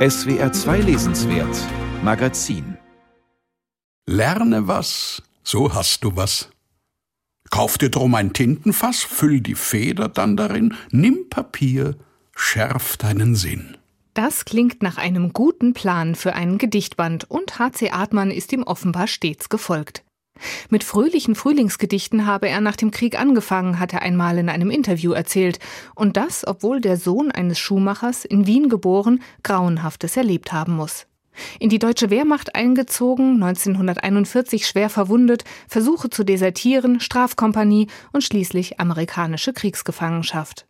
SWR 2 Lesenswert Magazin Lerne was, so hast du was. Kauf dir drum ein Tintenfass, füll die Feder dann darin, nimm Papier, schärf deinen Sinn. Das klingt nach einem guten Plan für einen Gedichtband und H.C. Artmann ist ihm offenbar stets gefolgt. Mit fröhlichen Frühlingsgedichten habe er nach dem Krieg angefangen, hat er einmal in einem Interview erzählt. Und das, obwohl der Sohn eines Schuhmachers, in Wien geboren, Grauenhaftes erlebt haben muss. In die deutsche Wehrmacht eingezogen, 1941 schwer verwundet, Versuche zu desertieren, Strafkompanie und schließlich amerikanische Kriegsgefangenschaft.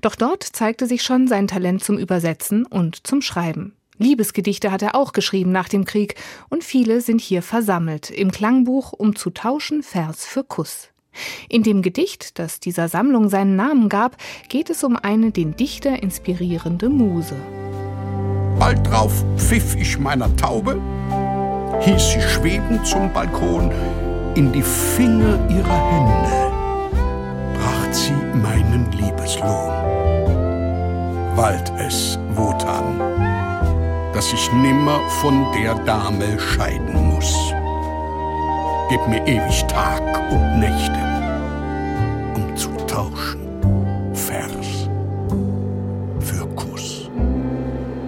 Doch dort zeigte sich schon sein Talent zum Übersetzen und zum Schreiben. Liebesgedichte hat er auch geschrieben nach dem Krieg und viele sind hier versammelt im Klangbuch um zu tauschen Vers für Kuss. In dem Gedicht, das dieser Sammlung seinen Namen gab, geht es um eine den Dichter inspirierende Muse. Bald drauf pfiff ich meiner Taube, hieß sie schweben zum Balkon, in die Finger ihrer Hände bracht sie meinen Liebeslohn. Wald es, Wotan, dass ich nimmer von der Dame scheiden muss. Gib mir ewig Tag und Nächte, um zu tauschen, Vers für Kuss.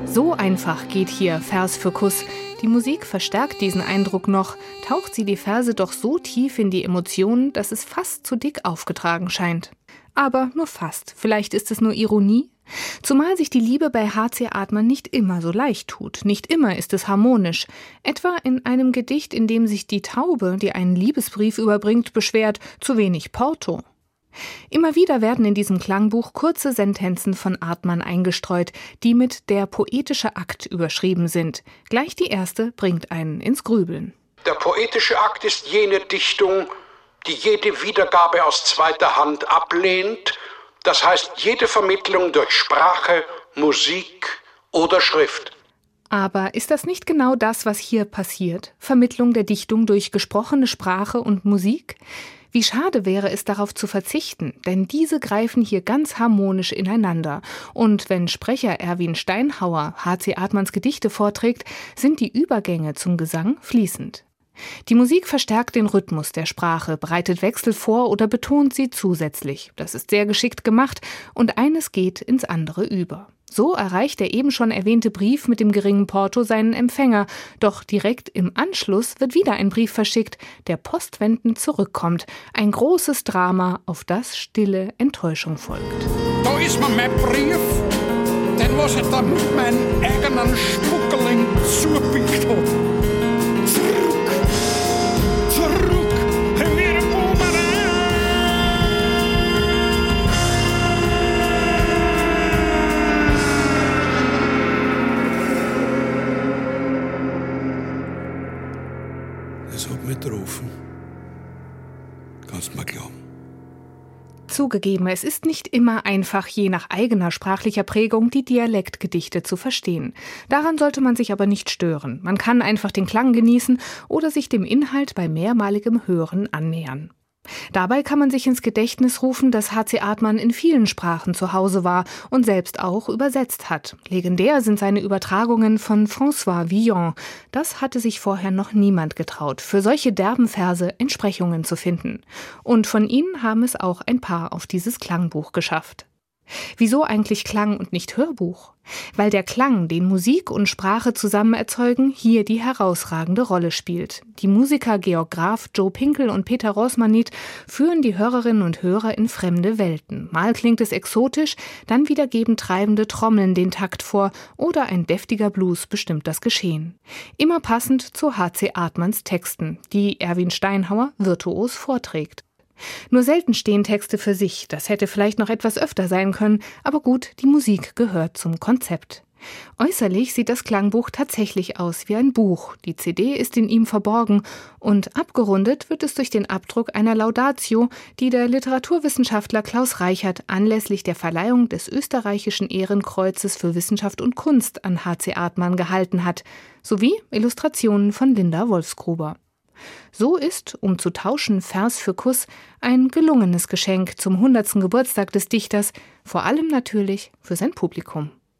So einfach geht hier Vers für Kuss. Die Musik verstärkt diesen Eindruck noch, taucht sie die Verse doch so tief in die Emotionen, dass es fast zu dick aufgetragen scheint. Aber nur fast. Vielleicht ist es nur Ironie, Zumal sich die Liebe bei H.C. Artmann nicht immer so leicht tut, nicht immer ist es harmonisch. Etwa in einem Gedicht, in dem sich die Taube, die einen Liebesbrief überbringt, beschwert, zu wenig Porto. Immer wieder werden in diesem Klangbuch kurze Sentenzen von Artmann eingestreut, die mit der poetische Akt überschrieben sind. Gleich die erste bringt einen ins Grübeln. Der poetische Akt ist jene Dichtung, die jede Wiedergabe aus zweiter Hand ablehnt das heißt jede Vermittlung durch Sprache, Musik oder Schrift. Aber ist das nicht genau das, was hier passiert? Vermittlung der Dichtung durch gesprochene Sprache und Musik? Wie schade wäre es darauf zu verzichten, denn diese greifen hier ganz harmonisch ineinander. Und wenn Sprecher Erwin Steinhauer H.C. Artmanns Gedichte vorträgt, sind die Übergänge zum Gesang fließend. Die Musik verstärkt den Rhythmus der Sprache, bereitet Wechsel vor oder betont sie zusätzlich. Das ist sehr geschickt gemacht und eines geht ins andere über. So erreicht der eben schon erwähnte Brief mit dem geringen Porto seinen Empfänger, doch direkt im Anschluss wird wieder ein Brief verschickt, der postwendend zurückkommt. Ein großes Drama, auf das stille Enttäuschung folgt. Da ist mir mein Brief, den was ich dann mit meinen eigenen Spuckerling zupickt hat. Mitrufen. Kannst mal glauben. Zugegeben, es ist nicht immer einfach, je nach eigener sprachlicher Prägung die Dialektgedichte zu verstehen. Daran sollte man sich aber nicht stören. Man kann einfach den Klang genießen oder sich dem Inhalt bei mehrmaligem Hören annähern. Dabei kann man sich ins Gedächtnis rufen, dass H.C. Artmann in vielen Sprachen zu Hause war und selbst auch übersetzt hat. Legendär sind seine Übertragungen von François Villon. Das hatte sich vorher noch niemand getraut, für solche derben Verse Entsprechungen zu finden. Und von ihnen haben es auch ein paar auf dieses Klangbuch geschafft. Wieso eigentlich Klang und nicht Hörbuch? Weil der Klang, den Musik und Sprache zusammen erzeugen, hier die herausragende Rolle spielt. Die Musiker Georg Graf, Joe Pinkel und Peter Rosmanit führen die Hörerinnen und Hörer in fremde Welten. Mal klingt es exotisch, dann wieder geben treibende Trommeln den Takt vor oder ein deftiger Blues bestimmt das Geschehen. Immer passend zu H.C. Artmanns Texten, die Erwin Steinhauer virtuos vorträgt. Nur selten stehen Texte für sich, das hätte vielleicht noch etwas öfter sein können, aber gut, die Musik gehört zum Konzept. Äußerlich sieht das Klangbuch tatsächlich aus wie ein Buch. Die CD ist in ihm verborgen und abgerundet wird es durch den Abdruck einer Laudatio, die der Literaturwissenschaftler Klaus Reichert anlässlich der Verleihung des österreichischen Ehrenkreuzes für Wissenschaft und Kunst an HC Artmann gehalten hat, sowie Illustrationen von Linda Wolfsgruber. So ist, um zu tauschen Vers für Kuss, ein gelungenes Geschenk zum 100. Geburtstag des Dichters, vor allem natürlich für sein Publikum.